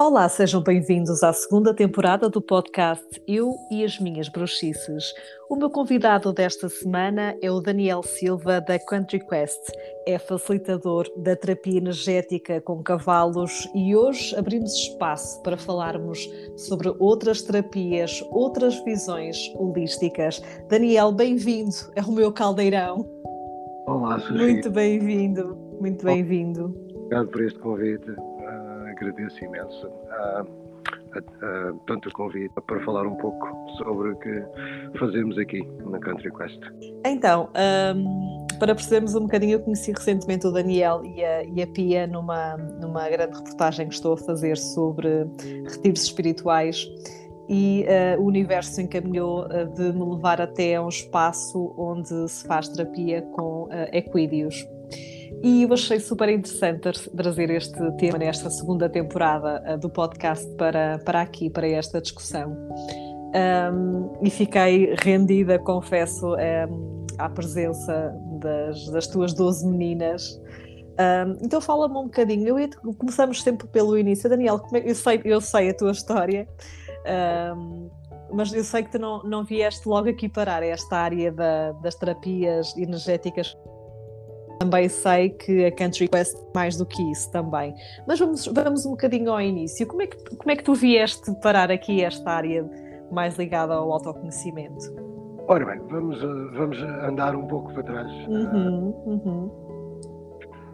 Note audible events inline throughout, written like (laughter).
Olá, sejam bem-vindos à segunda temporada do podcast Eu e as Minhas Bruxices. O meu convidado desta semana é o Daniel Silva, da Country Quest. É facilitador da terapia energética com cavalos e hoje abrimos espaço para falarmos sobre outras terapias, outras visões holísticas. Daniel, bem-vindo, é o meu caldeirão. Olá, Sofia. Muito bem-vindo, muito bem-vindo. Obrigado por este convite agradeço imenso a, a, a, tanto o convite para falar um pouco sobre o que fazemos aqui na Country Quest. Então, um, para percebermos um bocadinho, eu conheci recentemente o Daniel e a, e a Pia numa, numa grande reportagem que estou a fazer sobre retiros espirituais e uh, o universo encaminhou uh, de me levar até a um espaço onde se faz terapia com uh, equídeos. E eu achei super interessante trazer este tema nesta segunda temporada uh, do podcast para, para aqui, para esta discussão. Um, e fiquei rendida, confesso, um, à presença das, das tuas 12 meninas. Um, então fala-me um bocadinho. Eu começamos sempre pelo início. Daniel, é, eu, sei, eu sei a tua história, mas eu sei que tu não, não vieste logo aqui parar esta área da, das terapias energéticas também sei que a Country Quest é mais do que isso também. Mas vamos, vamos um bocadinho ao início. Como é, que, como é que tu vieste parar aqui esta área mais ligada ao autoconhecimento? Ora bem, vamos, vamos andar um pouco para trás. Uhum, uhum.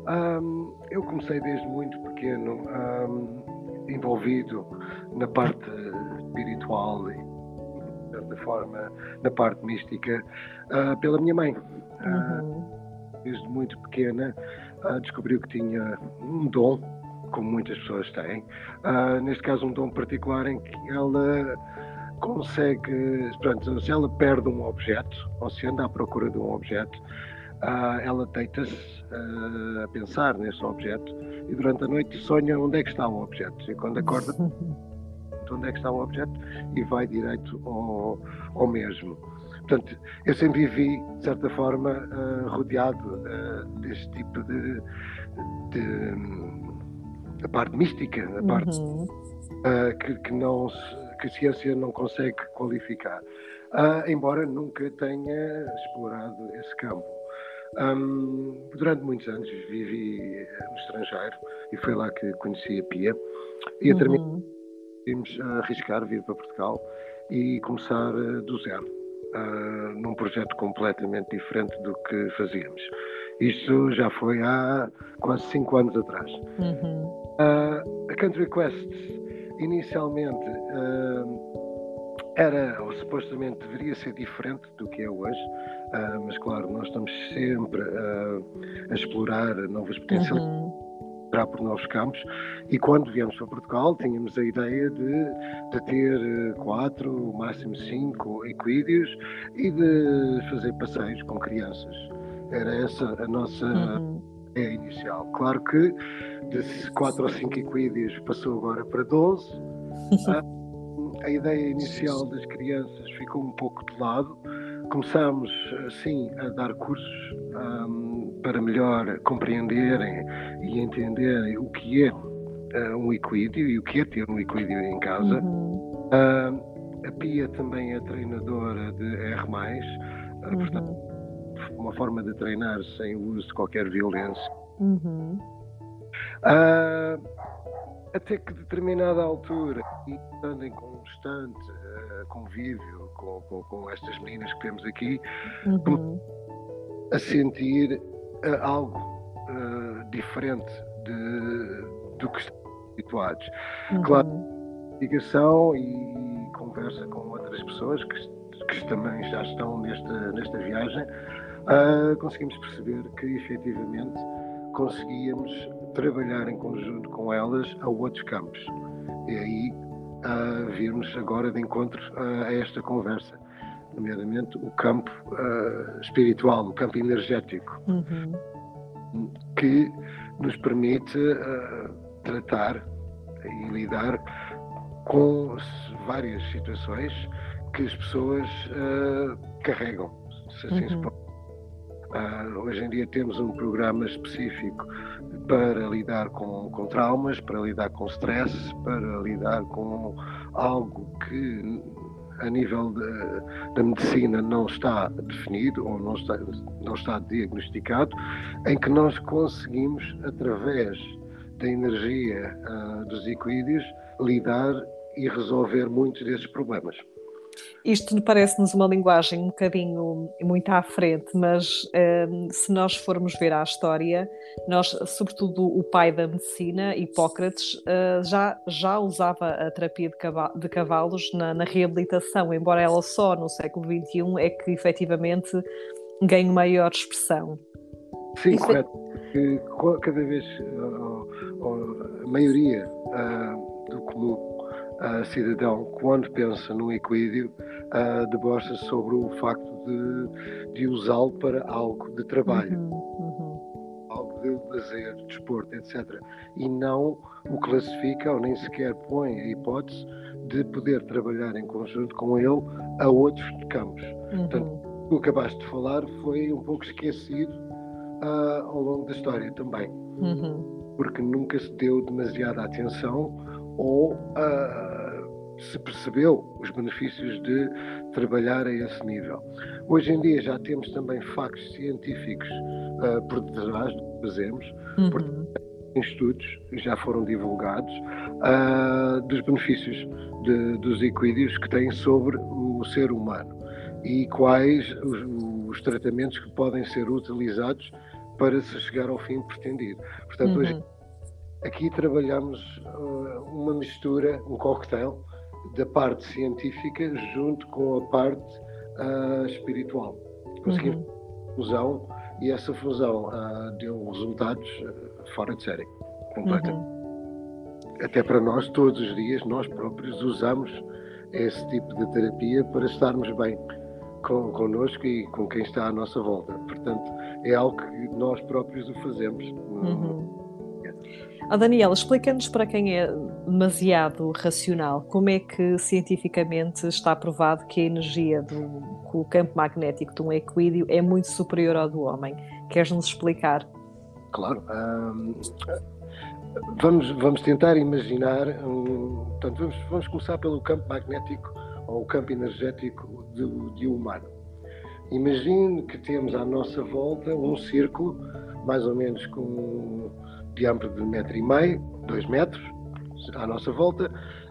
Um, eu comecei desde muito pequeno um, envolvido na parte espiritual e, de certa forma, na parte mística uh, pela minha mãe. Uhum desde muito pequena, uh, descobriu que tinha um dom, como muitas pessoas têm, uh, neste caso um dom particular em que ela consegue, pronto, se ela perde um objeto, ou se anda à procura de um objeto, uh, ela deita-se a pensar nesse objeto e durante a noite sonha onde é que está o objeto. E quando acorda, (laughs) onde é que está o objeto e vai direito ao, ao mesmo. Portanto, eu sempre vivi, de certa forma, uh, rodeado uh, deste tipo de, de, parte mística, a parte uhum. uh, que, que, não que a ciência não consegue qualificar, embora nunca tenha explorado esse campo. Um, durante muitos anos vivi no estrangeiro e foi lá que conheci a Pia e a terminar uhum. arriscar vir para Portugal e começar do zero uh, num projeto completamente diferente do que fazíamos. Isso já foi há quase cinco anos atrás. Uhum. Uh, a Country Quest, inicialmente, uh, era, ou supostamente deveria ser diferente do que é hoje, mas claro, nós estamos sempre a explorar novas potencialidades. Uhum entrar por novos campos e quando viemos para Portugal tínhamos a ideia de, de ter eh, quatro, máximo cinco equídeos e de fazer passeios com crianças. Era essa a nossa uhum. ideia inicial. Claro que de quatro ou cinco equídeos passou agora para 12. (laughs) a, a ideia inicial das crianças ficou um pouco de lado. Começámos, assim, a dar cursos um, para melhor compreenderem e entenderem o que é uh, um equídeo e o que é ter um equídeo em casa. Uhum. Uh, a Pia também é treinadora de R, uh, uhum. portanto, uma forma de treinar sem o uso de qualquer violência. Uhum. Uh, até que determinada altura, e estando em constante convívio com, com, com, estas meninas que temos aqui, uhum. a sentir uh, algo diferente de, do que estamos habituados. Uhum. Claro, ligação e conversa com outras pessoas que, que também já estão nesta, nesta viagem, uh, conseguimos perceber que efetivamente conseguíamos trabalhar em conjunto com elas a outros campos. E aí uh, virmos agora de encontro uh, a esta conversa, nomeadamente o campo uh, espiritual, o campo energético. Uhum que nos permite uh, tratar e lidar com várias situações que as pessoas uh, carregam, se assim uhum. se pode. Uh, hoje em dia temos um programa específico para lidar com, com traumas, para lidar com stress, para lidar com algo que a nível da medicina não está definido ou não está, não está diagnosticado, em que nós conseguimos, através da energia uh, dos equídeos, lidar e resolver muitos desses problemas. Isto parece-nos uma linguagem um bocadinho muito à frente, mas um, se nós formos ver a história, nós, sobretudo o pai da medicina, Hipócrates, uh, já, já usava a terapia de, de cavalos na, na, reabilitação, embora ela só no século XXI é que efetivamente ganhe maior expressão. Sim, Isso correto. É... Cada vez a maioria uh, do comum uh, cidadão, quando pensa no equídeo, uh, debocha sobre o facto de, de usá-lo para algo de trabalho, uhum, uhum. algo de lazer, de desporto, etc. E não o classifica ou nem sequer põe a hipótese de poder trabalhar em conjunto com ele a outros campos. Uhum. Portanto, o que acabaste de falar foi um pouco esquecido uh, ao longo da história também. Uhum. Porque nunca se deu demasiada atenção ou uh, se percebeu os benefícios de trabalhar a esse nível. Hoje em dia já temos também factos científicos uh, por detrás do que fazemos, uhum. porque estudos já foram divulgados uh, dos benefícios de, dos equídeos que têm sobre o ser humano e quais os, os, tratamentos que podem ser utilizados para se chegar ao fim pretendido. Portanto, uhum. hoje Aqui trabalhamos uh, uma mistura, um cocktail da parte científica junto com a parte uh, espiritual. Conseguimos uhum. fusão e essa fusão uh, deu resultados fora de série, completamente. Uhum. Até para nós, todos os dias, nós próprios usamos esse tipo de terapia para estarmos bem com, connosco e com quem está à nossa volta. Portanto, é algo que nós próprios o fazemos. Uhum. Oh, Daniela, explica-nos para quem é demasiado racional, como é que cientificamente está provado que a energia do o campo magnético de um equídeo é muito superior ao do homem? Queres-nos explicar? Claro. vamos, vamos tentar imaginar. Um, portanto, vamos, vamos começar pelo campo magnético ou o campo energético de, de um humano. Imagine que temos à nossa volta um círculo, mais ou menos com diâmetro de metro e meio, dois metros, à nossa volta,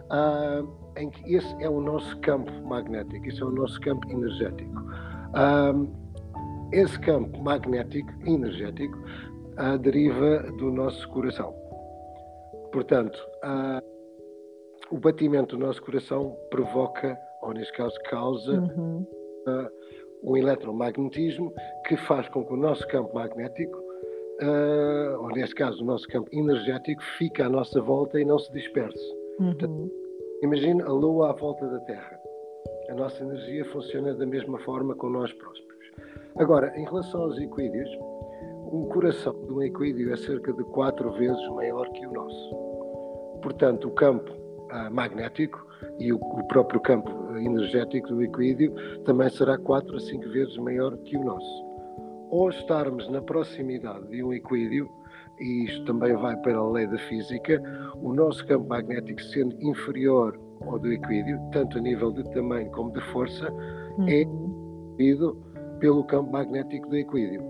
uh, em que esse é o nosso campo magnético, esse é o nosso campo energético. Uh, esse campo magnético energético uh, deriva do nosso coração. Portanto, o batimento do nosso coração provoca, ou neste caso causa, uhum. um eletromagnetismo que faz com que o nosso campo magnético uh, ou neste caso o nosso campo energético, fica à nossa volta e não se disperse. Uhum. Imagina a Lua à volta da Terra. A nossa energia funciona da mesma forma com nós prósperos. Agora, em relação aos equídeos, um coração de um equídeo é cerca de quatro vezes maior que o nosso. Portanto, o campo uh, magnético e o, o, próprio campo energético do equídeo também será quatro a cinco vezes maior que o nosso ou estarmos na proximidade de um equídeo, e isto também vai para a lei da física, o nosso campo magnético sendo inferior ao do equídeo, tanto a nível de tamanho como de força, é uhum. é devido pelo campo magnético do equídeo,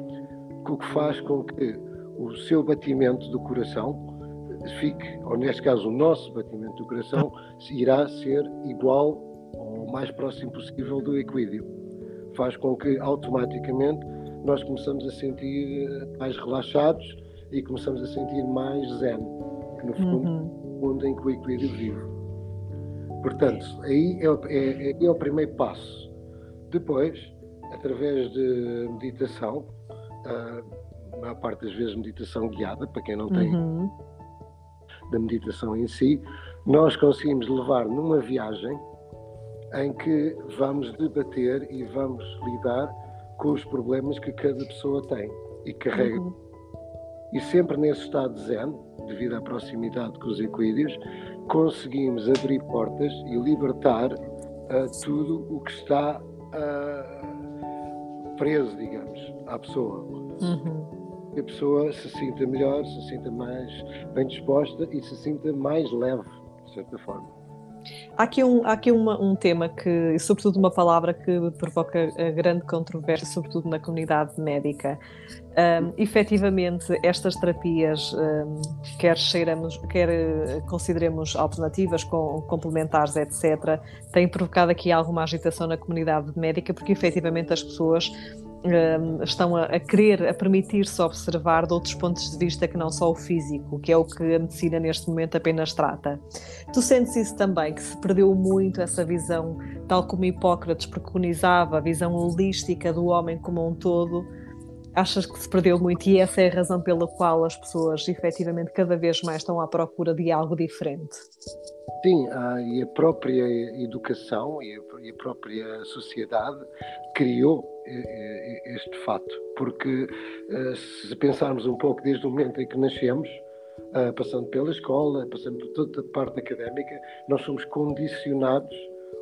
o que faz com que o seu batimento do coração fique, ou neste caso o nosso batimento do coração, irá ser igual ou mais próximo possível do equídeo. Faz com que automaticamente nós começamos a sentir mais relaxados e começamos a sentir mais zen, que no fundo uhum. mundo em que o equilíbrio vive. Portanto, aí é, é, é, é o primeiro passo. Depois, através de meditação, a maior parte das vezes meditação guiada, para quem não tem uhum. da meditação em si, nós conseguimos levar numa viagem em que vamos debater e vamos lidar com os problemas que cada pessoa tem e carrega. Uhum. E sempre nesse estado de zen, devido à proximidade com os equídeos, conseguimos abrir portas e libertar uh, tudo o que está uh, preso, digamos, à pessoa. Uhum. Que a pessoa se sinta melhor, se sinta mais bem disposta e se sinta mais leve, de certa forma. Há aqui, um, há aqui uma, um tema que, sobretudo uma palavra que provoca grande controvérsia, sobretudo na comunidade médica. Um, efetivamente, estas terapias, um, quer, cheiramos, quer eh, consideremos alternativas, com, complementares, etc., têm provocado aqui alguma agitação na comunidade médica, porque efetivamente as pessoas um, estão a, a, querer, a permitir-se observar de outros pontos de vista que não só o físico, que é o que a medicina neste momento apenas trata. Tu sentes isso também, que se perdeu muito essa visão, tal como Hipócrates preconizava, a visão holística do homem como um todo, achas que se perdeu muito e essa é a razão pela qual as pessoas efetivamente cada vez mais estão à procura de algo diferente? Sim, ah, e a própria educação e a própria sociedade criou eh, eh, este fato, porque eh, se pensarmos um pouco desde o momento em que nascemos, passando pela escola, passando por toda a parte académica, nós somos condicionados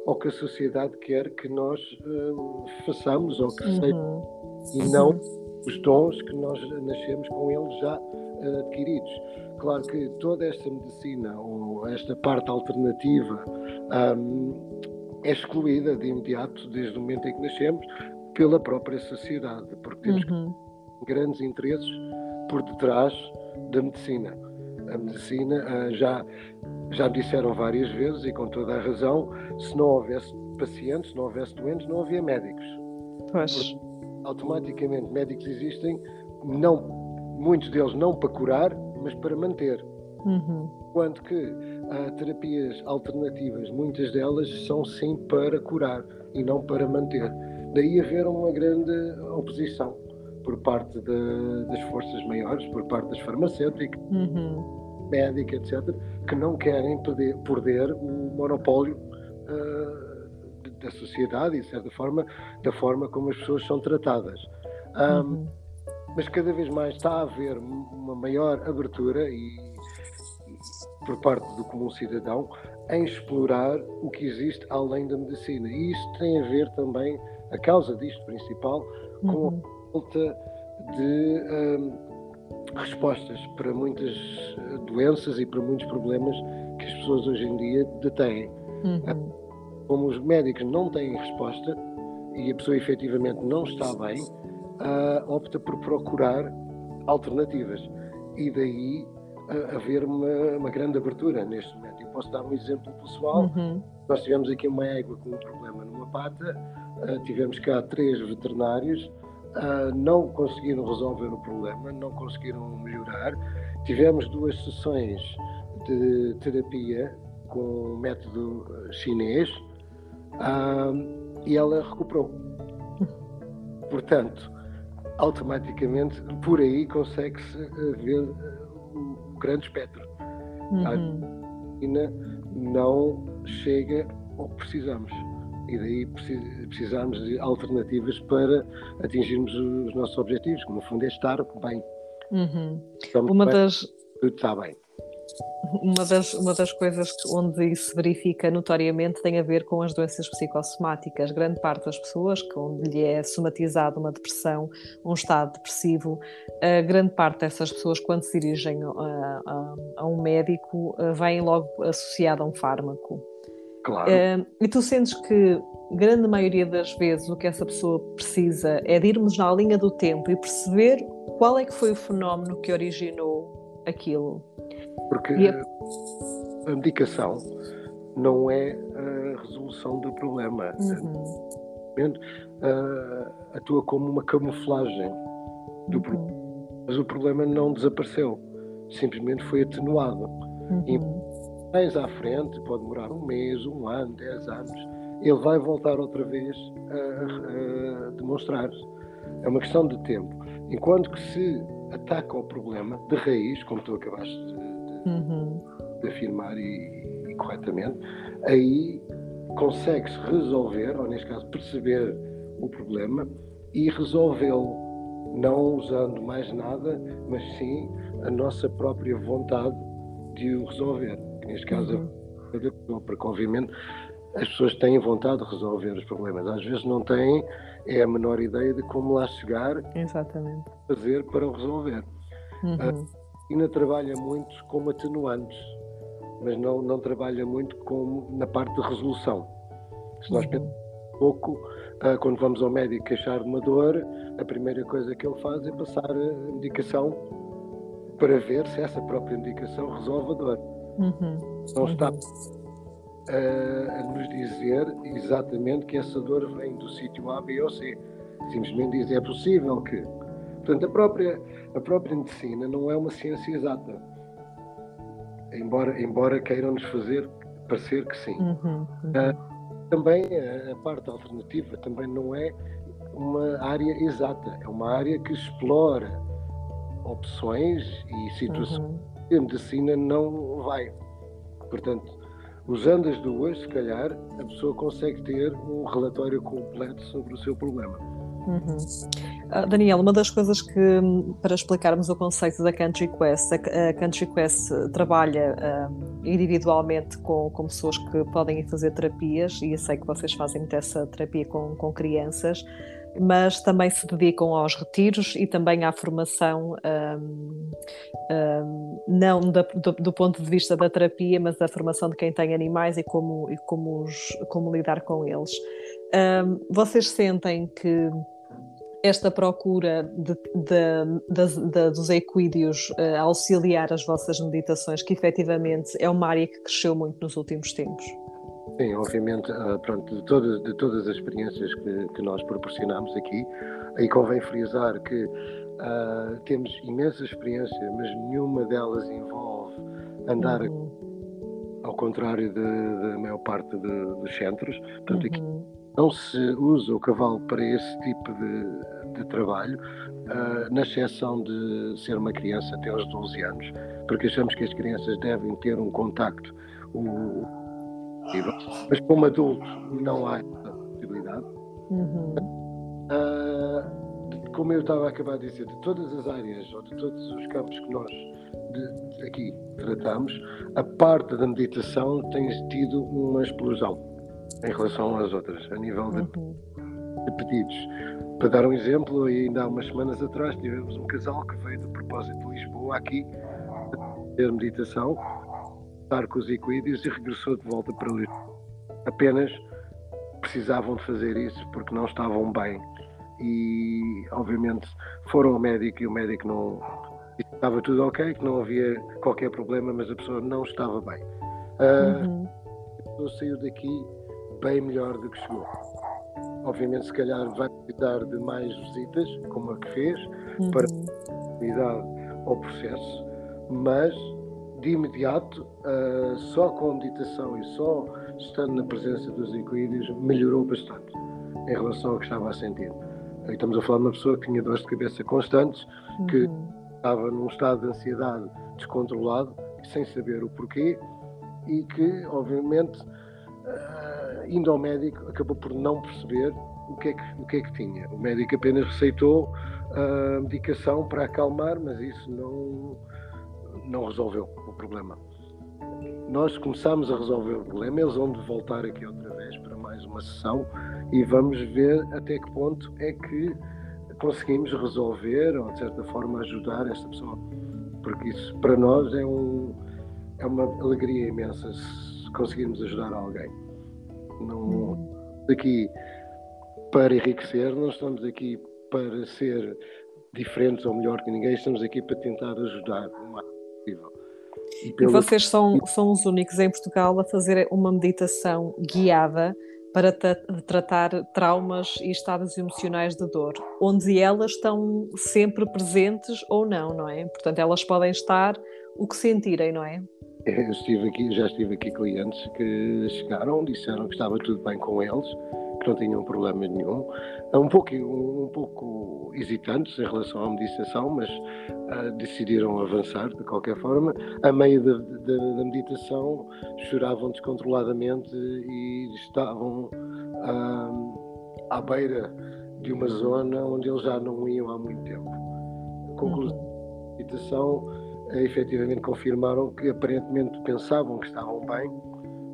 ao que a sociedade quer que nós façamos ou que uhum. seja, e não os dons que nós nascemos com eles já adquiridos. Claro que toda esta medicina ou esta parte alternativa um, é excluída de imediato, desde o momento em que nascemos, pela própria sociedade, porque temos uhum. grandes interesses por detrás da medicina. A medicina uh, já, já disseram várias vezes, e com toda a razão, se não houvesse pacientes, se não houvesse doentes, não havia médicos. Pois. Porque, automaticamente, médicos existem, não, muitos deles não para curar, mas para manter. Uhum. Quanto que há terapias alternativas, muitas delas são sim para curar e não para manter. Daí haver uma grande oposição por parte de, das forças maiores, por parte das farmacêuticas, uhum. médicas, etc., que não querem perder, perder o monopólio uh, da sociedade e, de certa forma, da forma como as pessoas são tratadas. Um, uhum. Mas cada vez mais está a haver uma maior abertura e por parte do comum cidadão em explorar o que existe além da medicina. E isso tem a ver também, a causa disto principal, com uhum. a falta de um, respostas para muitas eh, doenças e para muitos problemas que as pessoas hoje em dia detêm. Uhum. Como os médicos não têm resposta e a pessoa efetivamente não está bem, uh, opta por procurar alternativas. E daí haver uma, uma, grande abertura neste momento. Eu posso dar um exemplo pessoal. Uhum. Nós tivemos aqui uma égua com um problema numa pata, uh, tivemos cá três veterinários, uh, não conseguiram resolver o problema, não conseguiram melhorar. Tivemos duas sessões de terapia com um método chinês uh, e ela recuperou. Portanto, automaticamente, por aí consegue-se ver grande espectro. Uhum. A Argentina não chega ao que precisamos. E daí precisamos de alternativas para atingirmos os nossos objetivos, que no fundo é estar bem. Uhum. Uma bem, das. Tudo está bem. Uma das, uma das coisas onde isso se verifica notoriamente tem a ver com as doenças psicossomáticas. Grande parte das pessoas, onde lhe é somatizada uma depressão, um estado depressivo, a grande parte dessas pessoas, quando se dirigem a, a, a um médico, vêm logo associada a um fármaco. Claro. E tu sentes que, grande maioria das vezes, o que essa pessoa precisa é de irmos na linha do tempo e perceber qual é que foi o fenómeno que originou aquilo. Porque a... a medicação não é a resolução do problema. Uhum. Uh, atua como uma camuflagem do uhum. problema. Mas o problema não desapareceu, simplesmente foi atenuado. Uhum. E mais à frente, pode demorar um mês, um ano, dez anos, ele vai voltar outra vez a, a demonstrar-se. É uma questão de tempo. Enquanto que se ataca o problema de raiz, como tu acabaste de uhum. de afirmar e, e, corretamente, aí consegue-se resolver, ou neste caso perceber o problema e resolvê-lo, não usando mais nada, mas sim a nossa própria vontade de o resolver. Neste caso, uhum. porque obviamente as pessoas têm vontade de resolver os problemas. Às vezes não têm é a menor ideia de como lá chegar, Exatamente. fazer para o resolver. Uhum. A China trabalha muito como atenuantes, mas não, não trabalha muito como na parte de resolução. Se nós uhum. pensamos um pouco, uh, quando vamos ao médico queixar de uma dor, a primeira coisa que ele faz é passar a medicação para ver se essa própria medicação resolve a dor. Uhum. Não está a, a nos dizer exatamente que essa dor vem do sítio A, B ou C. Simplesmente diz é possível que. Portanto, a própria, a própria medicina não é uma ciência exata. Embora, embora queiram-nos fazer parecer que sim. Uhum, uhum. Uh, também a, a parte alternativa também não é uma área exata, é uma área que explora opções e situações uhum. que a medicina não vai. Portanto, Usando as duas, se calhar, a pessoa consegue ter um relatório completo sobre o seu problema. Uhum. Uh, Daniel, uma das coisas que, para explicarmos o conceito da Country Quest, a, Country Quest trabalha uh, individualmente com, com pessoas que podem fazer terapias, e eu sei que vocês fazem muito essa terapia com, com crianças, mas também se dedicam aos retiros e também à formação, um, um, não da, do, do, ponto de vista da terapia, mas da formação de quem tem animais e como, e como, os, como lidar com eles. Um, vocês sentem que esta procura de, de, de, dos equídeos uh, auxiliar as vossas meditações, que efetivamente é uma área que cresceu muito nos últimos tempos? Sim, obviamente, uh, pronto, de, todas, de todas as experiências que, que nós proporcionamos aqui, aí convém frisar que uh, temos imensa experiência, mas nenhuma delas envolve andar uhum. ao contrário da maior parte dos centros. Portanto, uhum. aqui não se usa o cavalo para esse tipo de, de trabalho, uh, na exceção de ser uma criança até aos 12 anos, porque achamos que as crianças devem ter um contacto. O, mas como adulto não há essa possibilidade. Uhum. Uh, como eu estava a acabar de dizer, de todas as áreas ou de todos os campos que nós de, de aqui tratamos, a parte da meditação tem tido uma explosão em relação às outras, a nível de, uhum. de pedidos. Para dar um exemplo, ainda há umas semanas atrás tivemos um casal que veio de propósito de Lisboa aqui ter meditação estar com os equídeos e regressou de volta para Lisboa. Apenas precisavam de fazer isso porque não estavam bem e obviamente foram ao médico e o médico não estava tudo ok, que não havia qualquer problema, mas a pessoa não estava bem. Uh, uhum. A pessoa saiu daqui bem melhor do que chegou. Obviamente, se calhar vai precisar de mais visitas, como a que fez, uhum. para dar ao processo, mas de imediato, uh, só com a meditação e só estando na presença dos equídeos, melhorou bastante em relação ao que estava a sentir. Aí estamos a falar de uma pessoa que tinha dores de cabeça constantes, uhum. que estava num estado de ansiedade descontrolado, sem saber o porquê, e que, obviamente, uh, indo ao médico, acabou por não perceber o que é que, o que, é que tinha. O médico apenas receitou a uh, medicação para acalmar, mas isso não não resolveu o problema. Nós começamos a resolver o problema, eles vão voltar aqui outra vez para mais uma sessão e vamos ver até que ponto é que conseguimos resolver ou de certa forma ajudar esta pessoa. Porque isso para nós é, um, é uma alegria imensa se conseguirmos ajudar alguém. Não estamos aqui para enriquecer, não estamos aqui para ser diferentes ou melhor que ninguém, estamos aqui para tentar ajudar o mais possível. E, pelo... e vocês são, são os únicos em Portugal a fazer uma meditação guiada para tratar traumas e estados emocionais de dor, onde elas estão sempre presentes ou não, não é? Portanto, elas podem estar o que sentirem, não é? Eu estive aqui, já estive aqui clientes que chegaram, disseram que estava tudo bem com eles, que não tinham problema nenhum. Um pouco, um pouco hesitantes em relação à meditação, mas uh, decidiram avançar de qualquer forma. A meio da, da, da meditação choravam descontroladamente e estavam uh, à beira de uma zona onde eles já não iam há muito tempo. Conclusão da meditação efetivamente confirmaram que aparentemente pensavam que estavam bem,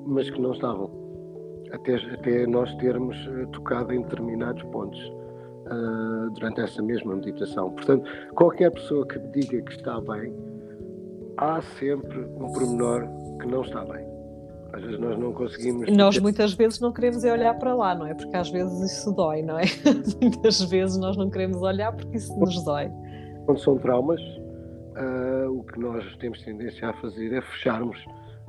mas que não estavam até, até nós termos uh, tocado em determinados pontos uh, durante essa mesma meditação. Portanto, qualquer pessoa que diga que está bem, há sempre um pormenor que não está bem. Às vezes nós não conseguimos. Nós muitas vezes não queremos olhar para lá, não é? Porque às vezes isso dói, não é? (laughs) muitas vezes nós não queremos olhar porque isso nos dói. Quando são traumas, uh, o que nós temos tendência a fazer é fecharmos,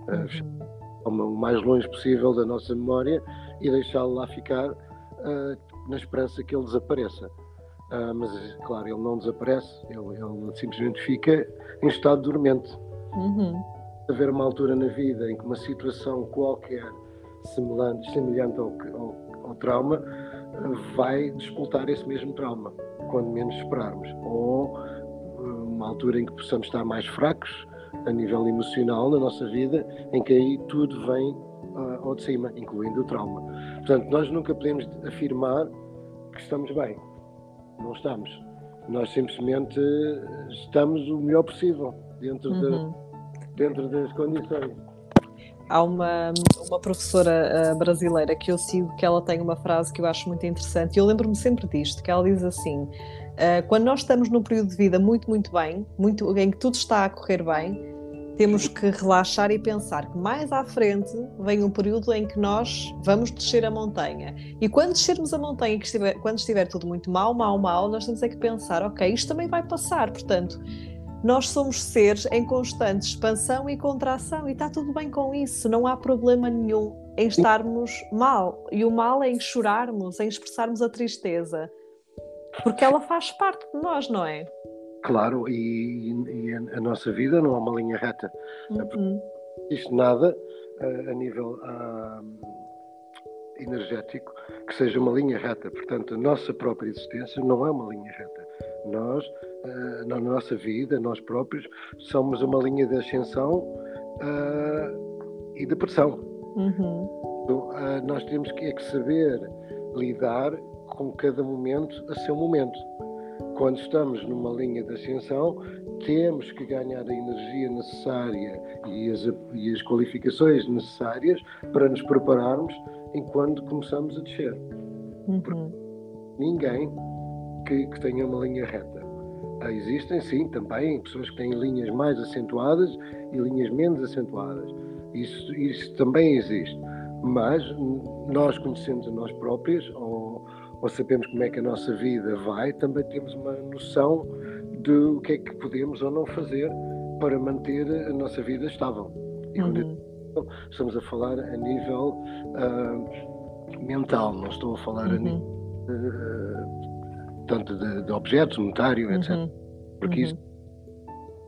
uh, o mais longe possível da nossa memória e deixá-lo lá ficar uh, na esperança que ele desapareça. mas, claro, ele não desaparece, ele, ele simplesmente fica em estado dormente. Uhum haver uma altura na vida em que uma situação qualquer semelhante, semelhante ao, ao, ao trauma vai disputar esse mesmo trauma, quando menos esperarmos. Ou uma altura em que possamos estar mais fracos a nível emocional na nossa vida, em que aí tudo vem uh, ao de cima, incluindo o trauma. Portanto, nós nunca podemos afirmar que estamos bem. Não estamos. Nós simplesmente estamos o melhor possível dentro uhum. da dentro das condições. Há uma, uma professora uh, brasileira que eu sigo que ela tem uma frase que eu acho muito interessante e eu lembro-me sempre disto, que ela diz assim, quando nós estamos num período de vida muito, muito bem, muito, em que tudo está a correr bem, temos que relaxar e pensar que mais à frente vem um período em que nós vamos descer a montanha. E quando descermos a montanha, que estiver, quando estiver tudo muito mal, mal, mal, nós temos é que pensar, ok, isto também vai passar, portanto, nós somos seres em constante expansão e contração e está tudo bem com isso, não há problema nenhum em estarmos mal. E o mal é em chorarmos, em expressarmos a tristeza, porque ela faz parte de nós, não é? Claro, e, e a, nossa vida não é uma linha reta. Uhum. Isto nada a, a nível energético que seja uma linha reta. Portanto, a nossa própria existência não é uma linha reta. Nós na nossa vida, nós próprios, somos uma linha de ascensão e de pressão. Uhum. Então, nós temos que, é que saber lidar com cada momento a seu momento. Quando estamos numa linha de ascensão, temos que ganhar a energia necessária e as, e as qualificações necessárias para nos prepararmos enquanto começamos a descer. Uhum. Ninguém que, que tenha uma linha reta Existem, sim, também pessoas que têm linhas mais acentuadas e linhas menos acentuadas. Isso, isso também existe. Mas nós conhecemos a nós próprios, ou, ou sabemos como é que a nossa vida vai, também temos uma noção do que é que podemos ou não fazer para manter a nossa vida estável. E uhum. estamos a falar a nível uh, mental, não estou a falar uhum. a nível. Uh, tanto de, de objetos, monetário, etc. Uhum. Porque uhum. isso,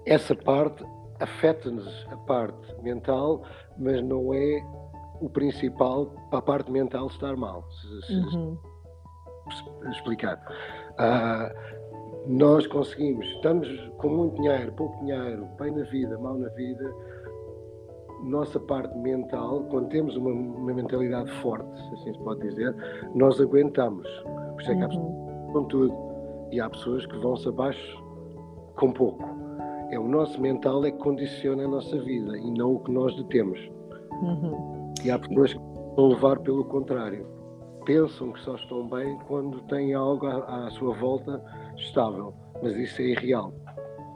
essa parte afeta-nos a parte mental, mas não é o principal para a parte mental estar mal. Se, se, uhum. se explicar. Uh, nós conseguimos, estamos com muito dinheiro, pouco dinheiro, bem na vida, mal na vida, nossa parte mental, quando temos uma, uma mentalidade forte, assim se pode dizer, nós aguentamos. Por isso é que há uhum com tudo. E há pessoas que vão-se abaixo com pouco. É o nosso mental é que condiciona a nossa vida e não o que nós detemos. Uhum. E há pessoas que vão levar pelo contrário. Pensam que só estão bem quando têm algo à, à sua volta estável. Mas isso é irreal.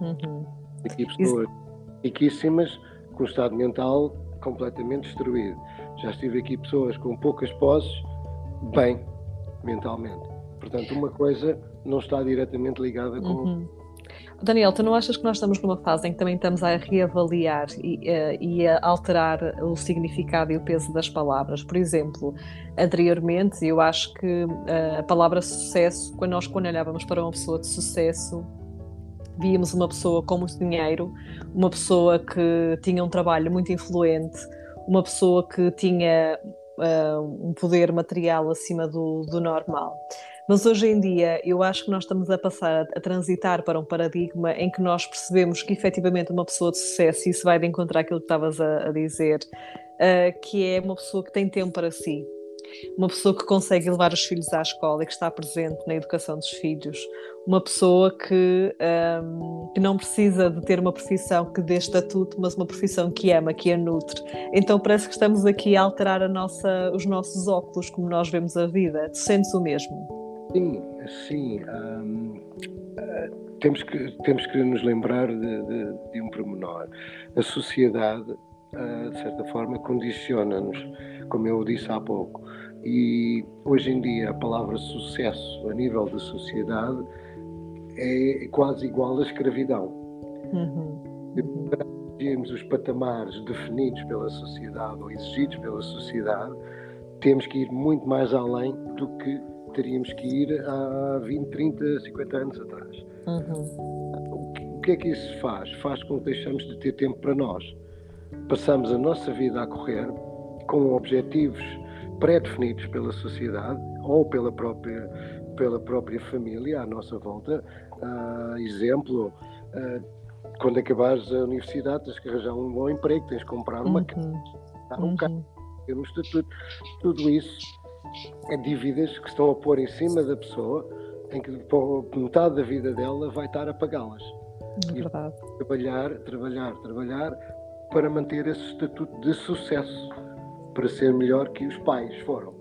Uhum. Aqui pessoas isso... riquíssimas com o estado mental completamente destruído. Já estive aqui pessoas com poucas posses, bem mentalmente. Portanto, uma coisa não está diretamente ligada com. Uhum. Daniel, tu não achas que nós estamos numa fase em que também estamos a reavaliar e, uh, e, a alterar o significado e o peso das palavras? Por exemplo, anteriormente, eu acho que uh, a palavra sucesso, quando nós quando olhávamos para uma pessoa de sucesso, víamos uma pessoa com muito dinheiro, uma pessoa que tinha um trabalho muito influente, uma pessoa que tinha uh, um poder material acima do, do normal. Mas hoje em dia eu acho que nós estamos a passar a, transitar para um paradigma em que nós percebemos que efetivamente uma pessoa de sucesso, e isso vai de encontrar aquilo que estavas a, a dizer, uh, que é uma pessoa que tem tempo para si. uma pessoa que consegue levar os filhos à escola e que está presente na educação dos filhos, uma pessoa que, um, que não precisa de ter uma profissão que dê estatuto, mas uma profissão que ama, que a nutre. Então parece que estamos aqui a alterar a nossa, os nossos óculos, como nós vemos a vida. Tu sentes o mesmo? Sim, sim. Um, uh, temos, que, temos que nos lembrar de, de, de um pormenor. A sociedade, uh, de certa forma, condiciona-nos, como eu disse há pouco. E hoje em dia a palavra sucesso a nível da sociedade é quase igual à escravidão. Uhum. Temos os patamares definidos pela sociedade ou exigidos pela sociedade, temos que ir muito mais além do que teríamos que ir há 20, 30, 50 anos atrás. Uhum. O que é que isso faz? Faz com que deixamos de ter tempo para nós. Passamos a nossa vida a correr com objetivos pré-definidos pela sociedade ou pela própria, pela própria família à nossa volta. Uh, exemplo, uh, quando acabares a universidade tens que arranjar um bom emprego, tens que comprar uma uhum. casa, um uhum. carro, ter um estatuto. Tudo isso é dívidas que estão a pôr em cima da pessoa em que metade da vida dela vai estar a pagá-las. É verdade. E trabalhar, trabalhar, trabalhar para manter esse estatuto de sucesso, para ser melhor que os pais foram.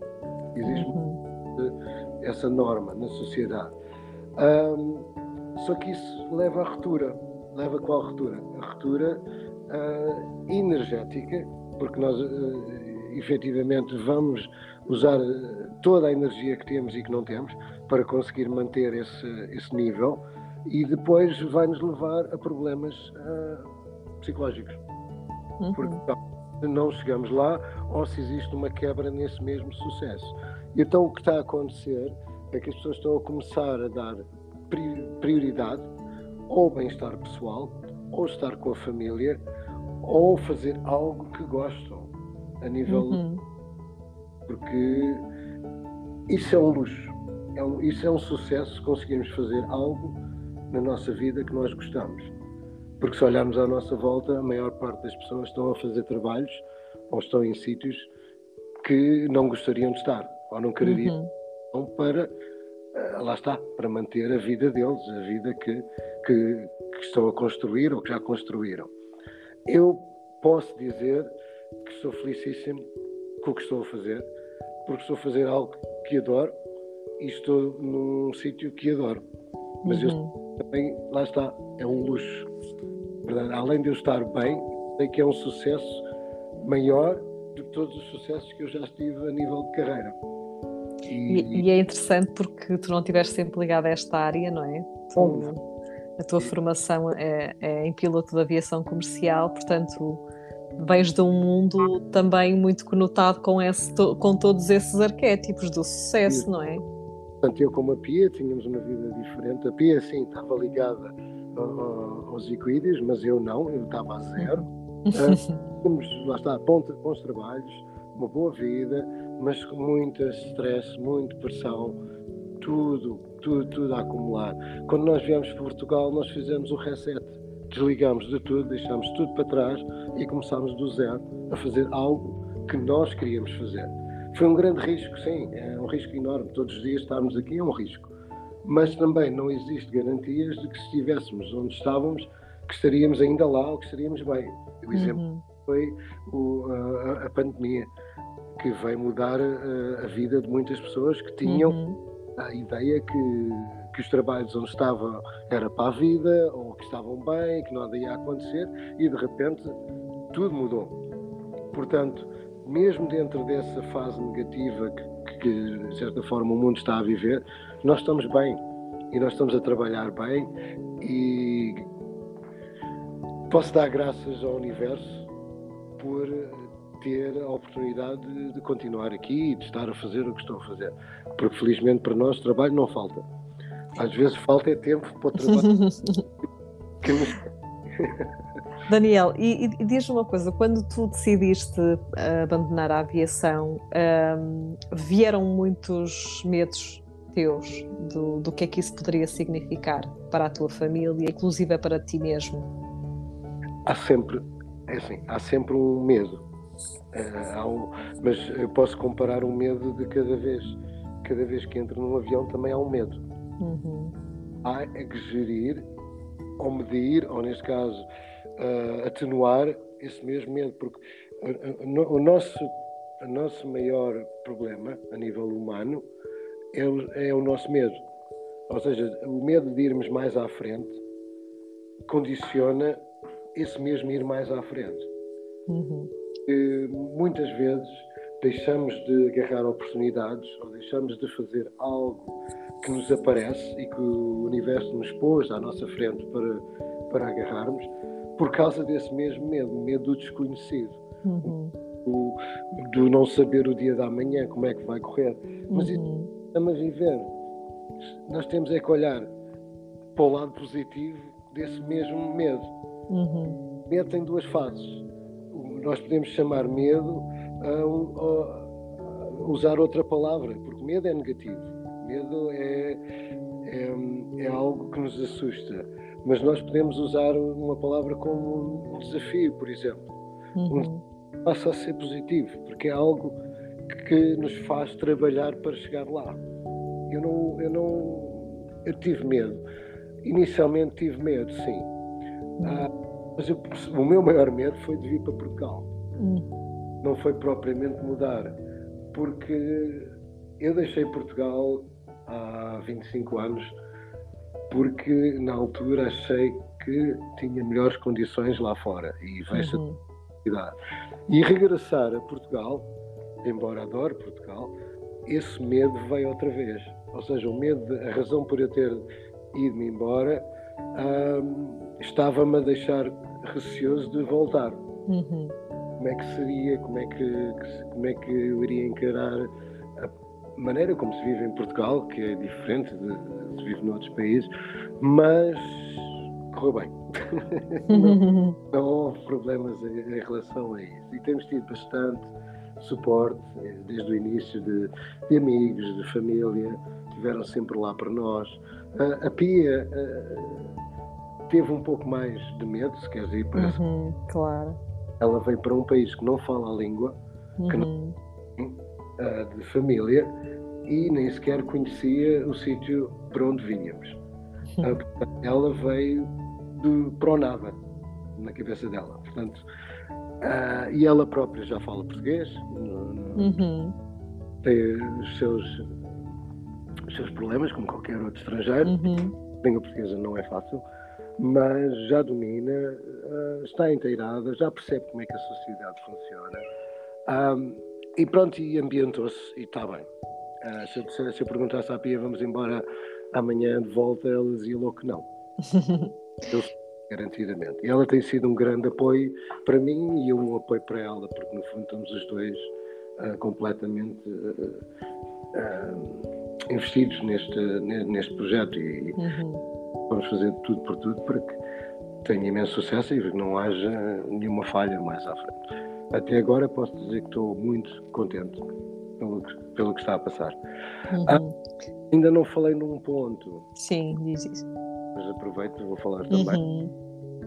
Existe uhum. essa norma na sociedade. Um, só que isso leva à ruptura. Leva a qual ruptura? A ruptura uh, energética, porque nós uh, efetivamente vamos usar toda a energia que temos e que não temos para conseguir manter esse, esse nível e depois vai nos levar a problemas uh, psicológicos. Uhum. Porque não chegamos lá ou se existe uma quebra nesse mesmo sucesso. Então o que está a acontecer é que as pessoas estão a começar a dar prioridade ao bem-estar pessoal, ou estar com a família, ou fazer algo que gostam a nível. Uhum. Porque isso é um luxo. É um, isso é um sucesso se conseguirmos fazer algo na nossa vida que nós gostamos. Porque se olharmos à nossa volta, a maior parte das pessoas estão a fazer trabalhos ou estão em sítios que não gostariam de estar ou não quereriam uhum. para eh, lá está, para manter a vida deles, a vida que, que, que, estão a construir ou que já construíram. Eu posso dizer que sou felicíssimo com o que estou a fazer, porque estou a fazer algo que adoro e estou num sítio que adoro. Mas uhum. eu também, lá está, é um luxo. Verdade? Além de eu estar bem, sei que é um sucesso maior do que todos os sucessos que eu já tive a nível de carreira. E, e é interessante porque tu não estiveste sempre ligado a esta área, não é? Tu, a tua formação é, é, em piloto de aviação comercial, portanto vens de um mundo também muito conotado com, esse, com todos esses arquétipos do sucesso, não é? Portanto, eu como a Pia tínhamos uma vida diferente. A Pia, sim, estava ligada aos equídeos, mas eu não, eu estava a zero. uh, (laughs) tínhamos, lá está, bons, bons trabalhos, uma boa vida, mas com muito stress, muita pressão, tudo, tudo, tudo a acumular. Quando nós viemos para Portugal, nós fizemos o reset. Desligamos de tudo, deixamos tudo para trás e começámos do zero a fazer algo que nós queríamos fazer. Foi um grande risco, sim, é um risco enorme. Todos os dias estarmos aqui é um risco. Mas também não existe garantias de que se estivéssemos onde estávamos, que estaríamos ainda lá ou que estaríamos bem. O exemplo uhum. foi o, a, a, pandemia, que veio mudar a, a, vida de muitas pessoas que tinham uhum. a ideia que, que os trabalhos onde estavam era para a vida, ou que estavam bem, que nada ia acontecer, e de repente tudo mudou. Portanto, mesmo dentro dessa fase negativa que, que, de certa forma, o mundo está a viver, nós estamos bem e nós estamos a trabalhar bem e posso dar graças ao universo por ter a oportunidade de, de continuar aqui e de estar a fazer o que estou a fazer. Porque, felizmente, para nós, trabalho não falta. Às vezes falta é tempo para o trabalho. (laughs) Daniel, e, e diz-me uma coisa: quando tu decidiste uh, abandonar a aviação, uh, vieram muitos medos teus do, do que é que isso poderia significar para a tua família, inclusive para ti mesmo? Há sempre, é assim, há sempre um medo. Uh, um, mas eu posso comparar o medo de cada vez. Cada vez que entro num avião também há um medo. Uhum. Há é que gerir, ou medir, ou neste caso, uh, atenuar esse mesmo medo, porque o, o nosso, o nosso maior problema a nível humano é o, é o nosso medo. Ou seja, o medo de irmos mais à frente condiciona esse mesmo ir mais à frente. Uhum. E, muitas vezes deixamos de agarrar oportunidades ou deixamos de fazer algo que nos aparece e que o universo nos pôs à nossa frente para, para agarrarmos por causa desse mesmo medo, medo do desconhecido. Uhum. O, do não saber o dia da manhã, como é que vai correr. Mas uhum. estamos a viver. Nós temos é que olhar para o lado positivo desse mesmo medo. Uhum. Medo tem duas fases. Nós podemos chamar medo a, a, usar outra palavra, porque medo é negativo. Medo é, é, é algo que nos assusta. Mas nós podemos usar uma palavra como um desafio, por exemplo. Uhum. Um passa a ser positivo, porque é algo que nos faz trabalhar para chegar lá. Eu não, eu não, eu tive medo. Inicialmente tive medo, sim. Ah, mas eu, o meu maior medo foi de vir para Portugal. Hum. Não foi propriamente mudar, porque eu deixei Portugal há 25 anos porque na altura achei que tinha melhores condições lá fora e vejo uhum. a E regressar a Portugal, embora adore Portugal, esse medo veio outra vez. Ou seja, o medo, a razão por eu ter ido-me embora, estava-me a deixar receoso de voltar. Uhum. Como é que seria, como é que, como é que eu iria encarar maneira como se vive em Portugal, que é diferente de, de se vive noutros países, mas correu bem. não, (laughs) não, houve problemas em, em, relação a isso. E temos tido bastante suporte eh, desde o início de, de amigos, de família, estiveram sempre lá para nós. A, a Pia teve um pouco mais de medo, se queres ir para uhum, claro. Ela veio para um país que não fala a língua, uhum. que não tem, uh, de família, e nem sequer conhecia o sítio para onde vínhamos. Uh, ela veio de, para o nada, na cabeça dela. Portanto, uh, e ela própria já fala português, no, no, uhum. tem os seus, os seus problemas, como qualquer outro estrangeiro. Uhum. A língua portuguesa não é fácil mas já domina, uh, está inteirada, já percebe como é que a sociedade funciona. Um, e pronto, e ambientou-se e está bem. Uh, se, eu, se eu perguntasse à Pia, vamos embora amanhã de volta, ela dizia logo que não. (laughs) eu, garantidamente. E ela tem sido um grande apoio para mim e eu um apoio para ela, porque no fundo estamos os dois uh, completamente investidos neste, neste projeto. E, uhum Vamos fazer tudo por tudo para que tenha imenso sucesso e que não haja nenhuma falha mais à frente. Até agora posso dizer que estou muito contente pelo que, pelo que está a passar. Uhum. Ah, ainda não falei num ponto. Sim, diz isso. Mas aproveito e vou falar também. Uhum.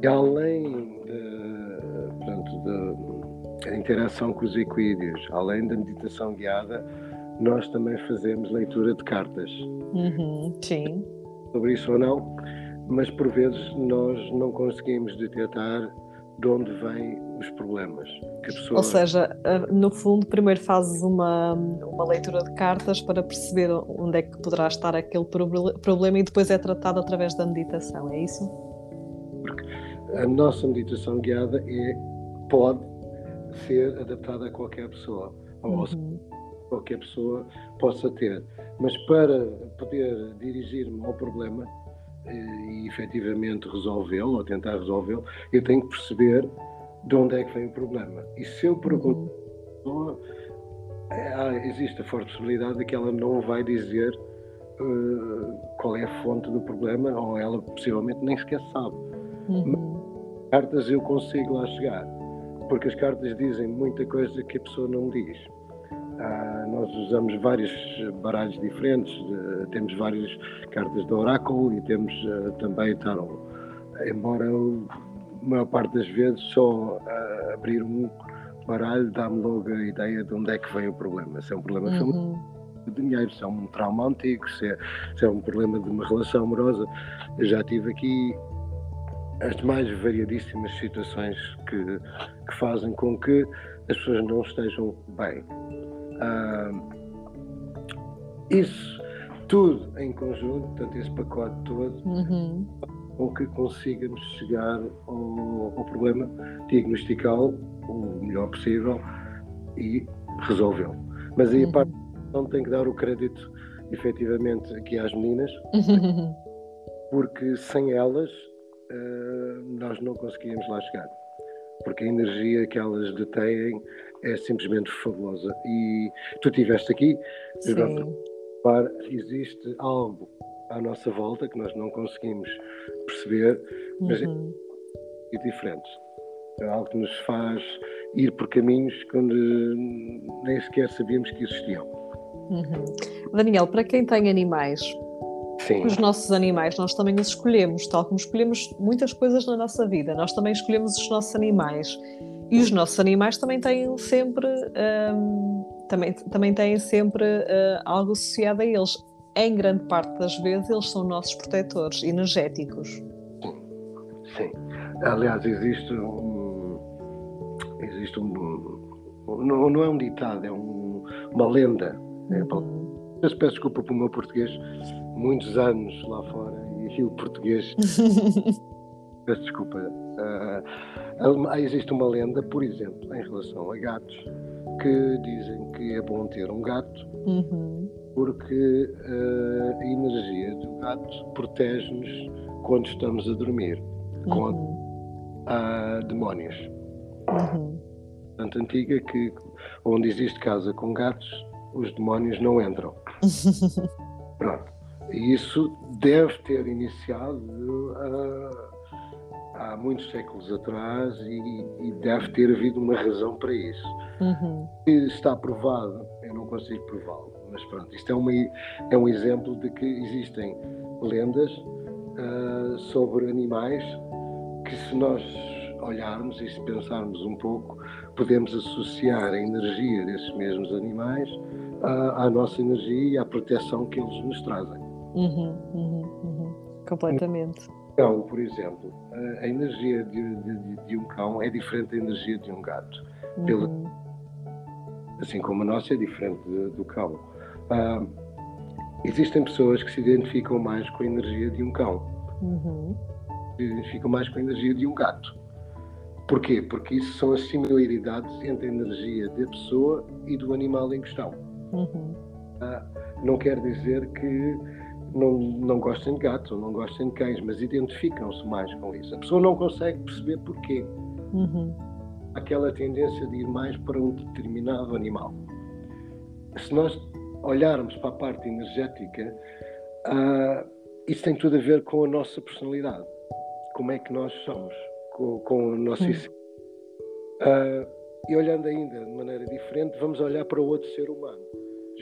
E além de, portanto, da interação com os equídeos, além da meditação guiada, nós também fazemos leitura de cartas. Uhum, sim sobre isso ou não, mas por vezes nós não conseguimos detectar de onde vêm os problemas. Pessoa... Ou seja, no fundo, primeiro fazes uma, uma leitura de cartas para perceber onde é que poderá estar aquele problema e depois é tratado através da meditação, é isso? Porque a nossa meditação guiada é, pode ser adaptada a qualquer pessoa. Uhum. qualquer pessoa possa ter. Mas para poder dirigir-me ao problema eh, e efetivamente resolvê-lo, ou tentar resolvê-lo, eu tenho que perceber de onde é que vem o problema. E se eu pergunto uhum. ah, existe a forte possibilidade de que ela não vai dizer uh, qual é a fonte do problema, ou ela possivelmente nem sequer sabe. Uhum. cartas eu consigo lá chegar, porque as cartas dizem muita coisa que a pessoa não diz. Ah, nós usamos vários baralhos diferentes, uh, temos várias cartas de oráculo e temos uh, também tarot. Embora eu, maior parte das vezes, só abrir um, baralho dá-me logo a ideia de onde é que vem o problema. Se é um problema uhum. familiar, de dinheiro, se é um trauma antigo, se é, se é um problema de uma relação amorosa. Eu já tive aqui as mais variadíssimas situações que, que fazem com que as pessoas não estejam bem. Ah, isso tudo em conjunto, portanto, esse pacote todo, uhum. Com que consigamos chegar ao, ao problema, diagnosticá-lo o melhor possível e resolvê-lo. Mas aí uhum. a parte não tem que dar o crédito efetivamente aqui às meninas, (laughs) porque sem elas uh, nós não conseguíamos lá chegar. Porque a energia que elas detêm é simplesmente fabulosa. E tu estiveste aqui, existe algo à nossa volta que nós não conseguimos perceber, mas é uhum. é diferente. É algo que nos faz ir por caminhos que nem sequer sabíamos que existiam. Uhum. Daniel, para quem tem animais, Sim. os nossos animais, nós também os escolhemos, tal como escolhemos muitas coisas na nossa vida, nós também escolhemos os nossos animais. E os nossos animais também têm sempre, um, também, também têm sempre uh, algo associado a eles. Em grande parte das vezes, eles são nossos protetores energéticos. Sim. Aliás, existe um. Existe um. Não, não é um ditado, é um, uma lenda é, eu peço desculpa pelo meu português, muitos anos lá fora e o português. (laughs) peço desculpa. Uh, existe uma lenda, por exemplo, em relação a gatos, que dizem que é bom ter um gato uhum. porque uh, a energia do gato protege-nos quando estamos a dormir uhum. contra uh, demónios. Uhum. Tanto antiga que onde existe casa com gatos, os demónios não entram. (laughs) Pronto. E isso deve ter iniciado uh, há muitos séculos atrás e, e, deve ter havido uma razão para isso. Uhum. Está provado, eu não consigo prová-lo, mas pronto, isto é, uma, é um exemplo de que existem lendas uh, sobre animais que se nós olharmos e se pensarmos um pouco, podemos associar a energia desses mesmos animais à, à nossa energia e à proteção que eles nos trazem. Uhum, uhum, uhum. Completamente. Então, por exemplo, a energia de, de, de, um cão é diferente da energia de um gato. Pela, uhum. assim como a nossa é diferente de, do cão. Uh, existem pessoas que se identificam mais com a energia de um cão. Uhum. Se identificam mais com a energia de um gato. Porquê? Porque isso são as similaridades entre a energia da pessoa e do animal em questão. Uhum. Ah, não quer dizer que não, não gostem de gatos ou não gostem de cães, mas identificam-se mais com isso. A pessoa não consegue perceber porquê. Uhum. Aquela tendência de ir mais para um determinado animal. Se nós olharmos para a parte energética, uh, isso tem tudo a ver com a nossa personalidade. Como é que nós somos, com, com o nosso uhum. uh, E olhando ainda de maneira diferente, vamos olhar para o outro ser humano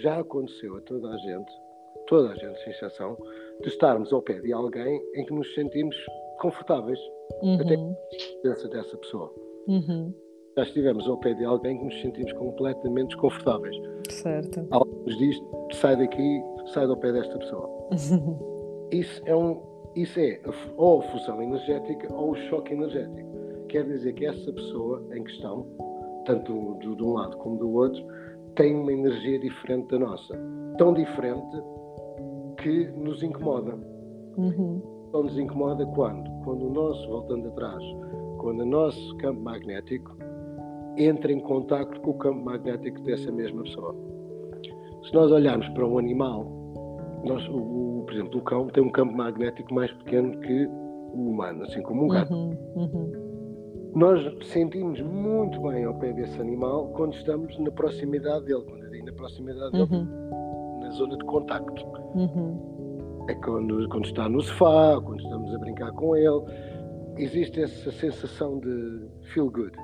já aconteceu a toda a gente, toda a gente, sem exceção, de estarmos ao pé de alguém em que nos sentimos confortáveis, uhum. até com a presença dessa pessoa. Uhum. Já estivemos ao pé de alguém que nos sentimos completamente desconfortáveis. Certo. Alguém nos diz, sai daqui, sai do pé desta pessoa. (laughs) Isso é um, isso é ou a fusão energética ou o choque energético. Quer dizer que essa pessoa em questão, tanto do, de um lado como do outro, tem uma energia diferente da nossa. Tão diferente que nos incomoda. Uhum. Só nos incomoda quando? Quando o nosso, voltando atrás, quando o nosso campo magnético entra em contato com o campo magnético dessa mesma pessoa. Se nós olharmos para um animal, nós, o, o, por exemplo, o cão tem um campo magnético mais pequeno que o humano, assim como o gato. Uhum, uhum. Nós sentimos muito bem ao pé desse animal quando estamos na proximidade dele, quando eu digo na proximidade uhum. dele, na zona de contacto. Uhum. É quando, quando está no sofá, quando estamos a brincar com ele, existe essa sensação de feel good.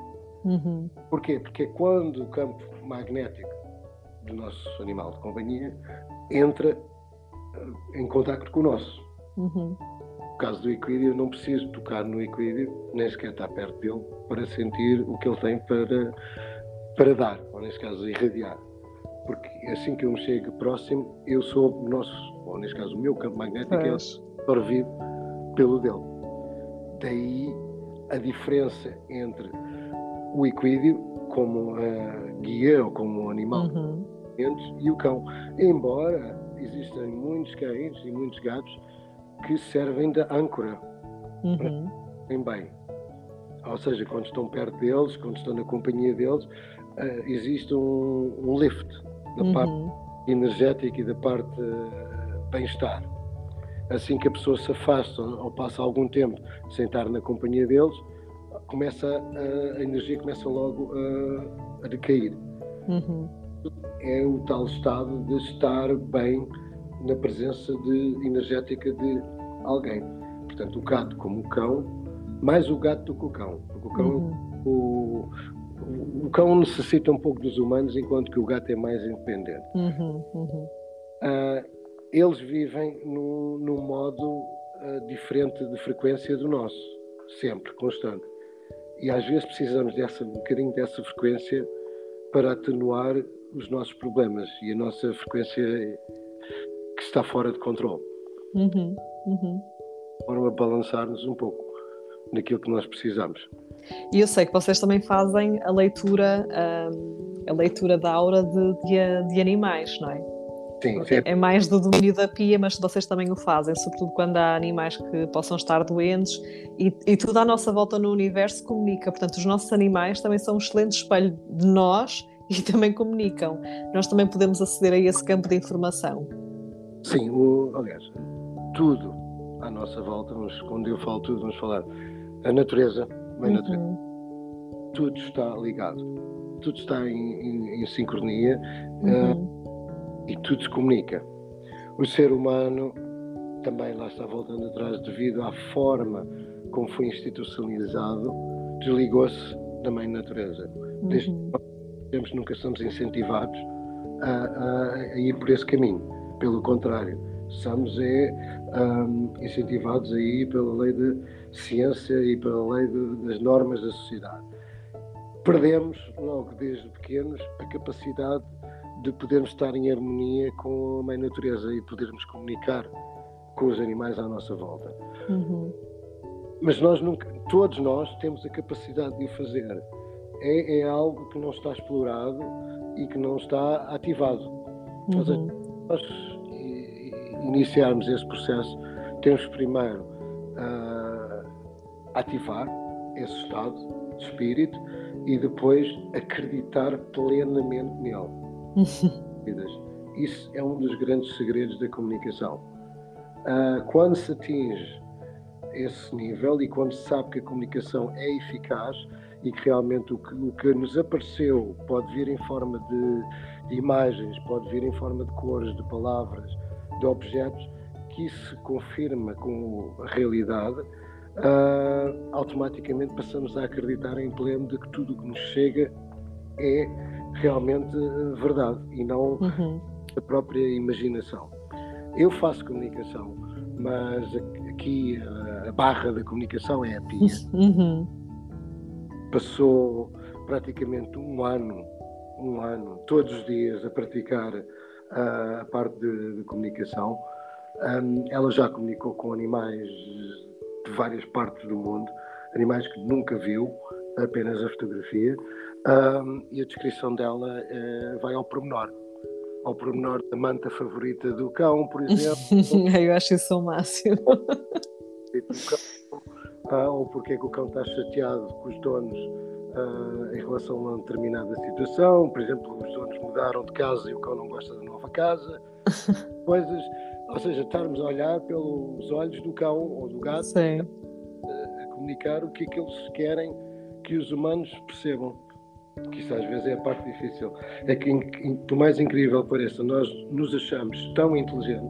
Uhum. Porquê? Porque é quando o campo magnético do nosso animal de companhia entra eh, em contacto com o nosso. Uhum. No caso do equídeo, não preciso tocar no equídeo, nem sequer estar perto dele, para sentir o que ele tem para, para dar, ou neste caso irradiar. Porque assim que eu me chego próximo, eu sou o nosso, ou neste caso o meu campo magnético é absorvido pelo dele. Daí a diferença entre o equídeo como uh, guia ou como animal uhum. e o cão. Embora existem muitos cães e muitos gatos que servem de âncora uhum. em bem. Ou seja, quando estão perto deles, quando estão na companhia deles, uh, existe um, um lift da uhum. parte energética e da parte uh, bem-estar. Assim que a pessoa se afasta ou, ou passa algum tempo sem estar na companhia deles, começa a, a energia começa logo a, a decair. Uhum. É o tal estado de estar bem na presença de, energética de alguém. Portanto, o gato como o cão, mais o gato do que o cão. Porque o cão, uhum. o, o, cão necessita um pouco dos humanos, enquanto que o gato é mais independente. Uhum. Uh, eles vivem num, num modo uh, diferente de frequência do nosso, sempre, constante. E às vezes precisamos dessa, um bocadinho dessa frequência para atenuar os nossos problemas e a nossa frequência que está fora de controle. Uhum, uhum. Para balançar-nos um pouco naquilo que nós precisamos. E eu sei que vocês também fazem a leitura, hum, a leitura da aura de, de, de animais, não é? Sim, sim. É mais do domínio da pia, mas vocês também o fazem, sobretudo quando há animais que possam estar doentes e, e tudo à nossa volta no universo comunica. Portanto, os nossos animais também são um excelente espelho de nós (laughs) e também comunicam. Nós também podemos aceder a esse campo de informação. Sim, o, aliás, tudo à nossa volta, mas quando eu falo tudo, vamos falar a natureza, bem uhum. tudo está ligado, tudo está em, em, em sincronia. Uhum. Uh, e tudo se comunica. O ser humano também lá está voltando atrás devido à forma como foi institucionalizado, desligou-se da mãe natureza. Uhum. Desde tempos nunca somos incentivados a, a, a, ir por esse caminho. Pelo contrário, somos é, um, incentivados a ir pela lei de ciência e pela lei de, das normas da sociedade. Perdemos, logo desde pequenos, a capacidade de podermos estar em harmonia com a mãe natureza e podermos comunicar com os animais à nossa volta. Uhum. Mas nós nunca, todos nós temos a capacidade de o fazer. É, é, algo que não está explorado e que não está ativado. Uhum. Seja, nós iniciarmos esse processo, temos primeiro uh, ativar esse estado de espírito e depois acreditar plenamente nele. (laughs) Isso é um dos grandes segredos da comunicação. Uh, quando se atinge esse nível e quando se sabe que a comunicação é eficaz e que realmente o que, o que nos apareceu pode vir em forma de, de, imagens, pode vir em forma de cores, de palavras, de objetos, que isso se confirma com a realidade, uh, automaticamente passamos a acreditar em pleno de que tudo o que nos chega é realmente eh, verdade e não uhum. a própria imaginação. Eu faço comunicação, mas aqui a barra da comunicação é a (laughs) PIA. Uhum. Passou praticamente um ano, um ano, todos os dias a praticar a, a parte de, de comunicação. Um, ela já comunicou com animais de várias partes do mundo, animais que nunca viu, apenas a fotografia um, e a descrição dela uh, vai ao pormenor. Ao pormenor da manta favorita do cão, por exemplo. (laughs) Eu acho isso o máximo. uh, (laughs) ou porque é que o cão está chateado com os donos uh, em relação a uma determinada situação. Por exemplo, os donos mudaram de casa e o cão não gosta da nova casa. (laughs) Coisas, ou seja, estarmos a olhar pelos olhos do cão ou do gato a, a comunicar o que é que eles querem que os humanos percebam que isso às vezes é a parte difícil, é que, por mais incrível que pareça, nós nos achamos tão inteligentes,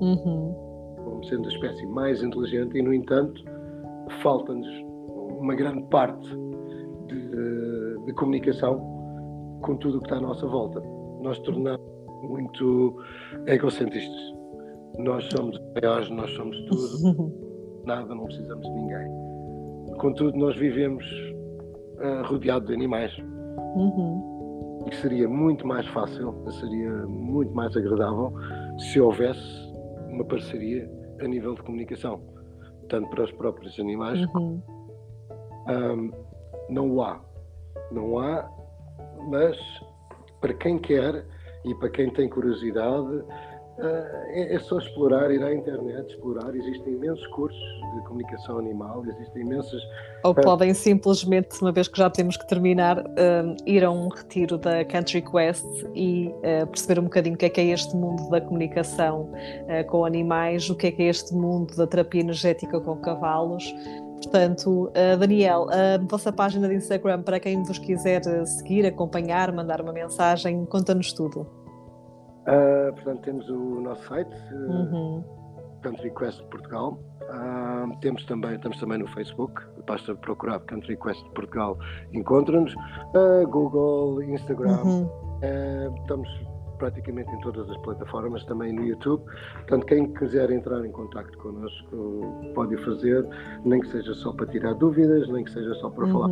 uhum. como sendo a espécie mais inteligente, e no entanto, falta-nos uma grande parte de, de, comunicação com tudo o que está à nossa volta. Nós tornamos muito egocentristas. Nós somos maiores, nós somos tudo, (laughs) nada, não precisamos de ninguém. Contudo, nós vivemos uh, rodeados de animais Uhum. que seria muito mais fácil, seria muito mais agradável se houvesse uma parceria a nível de comunicação, tanto para os próprios animais. Uhum. Um, não há, não há, mas para quem quer e para quem tem curiosidade, é, é só explorar, ir à internet, explorar. Existem imensos cursos de comunicação animal, existem imensas. Ou podem simplesmente, uma vez que já temos que terminar, uh, ir a um retiro da Country Quest e uh, perceber um bocadinho o que é que é este mundo da comunicação uh, com animais, o que é que é este mundo da terapia energética com cavalos. Portanto, Daniel, a vossa página de Instagram, para quem vos quiser seguir, acompanhar, mandar uma mensagem, conta-nos tudo. Uh, portanto, temos o nosso site, uh, uhum. Country Quest Portugal. Uh, temos também, estamos também no Facebook, basta procurar Country Quest Portugal, encontra-nos. Uh, Google, Instagram, uhum. estamos praticamente em todas as plataformas, também no YouTube. Portanto, quem quiser entrar em contato connosco pode o fazer, nem que seja só para tirar dúvidas, nem que seja só para uhum. falar.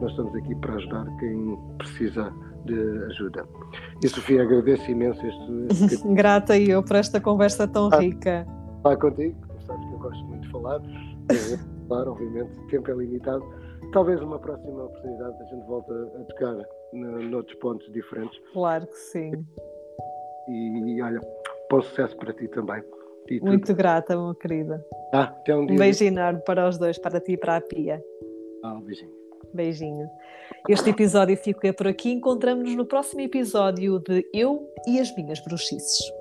Nós estamos aqui para ajudar quem precisa de ajuda. E Sofia, agradeço imenso este. (laughs) Grata e eu por esta conversa tão ah, rica. Falar contigo, sabes que eu gosto muito de falar, (laughs) claro, obviamente, o tempo é limitado. Talvez uma próxima oportunidade a gente volte a, tocar noutros pontos diferentes. Claro que sim. E, e olha, bom sucesso para ti também. E muito tudo. grata, minha querida. Ah, um. Um beijinho enorme para os dois, para ti e para a Pia. Ah, um beijinho. Beijinho. Este episódio fica por aqui. Encontramos-nos no próximo episódio de Eu e as Minhas Bruxices.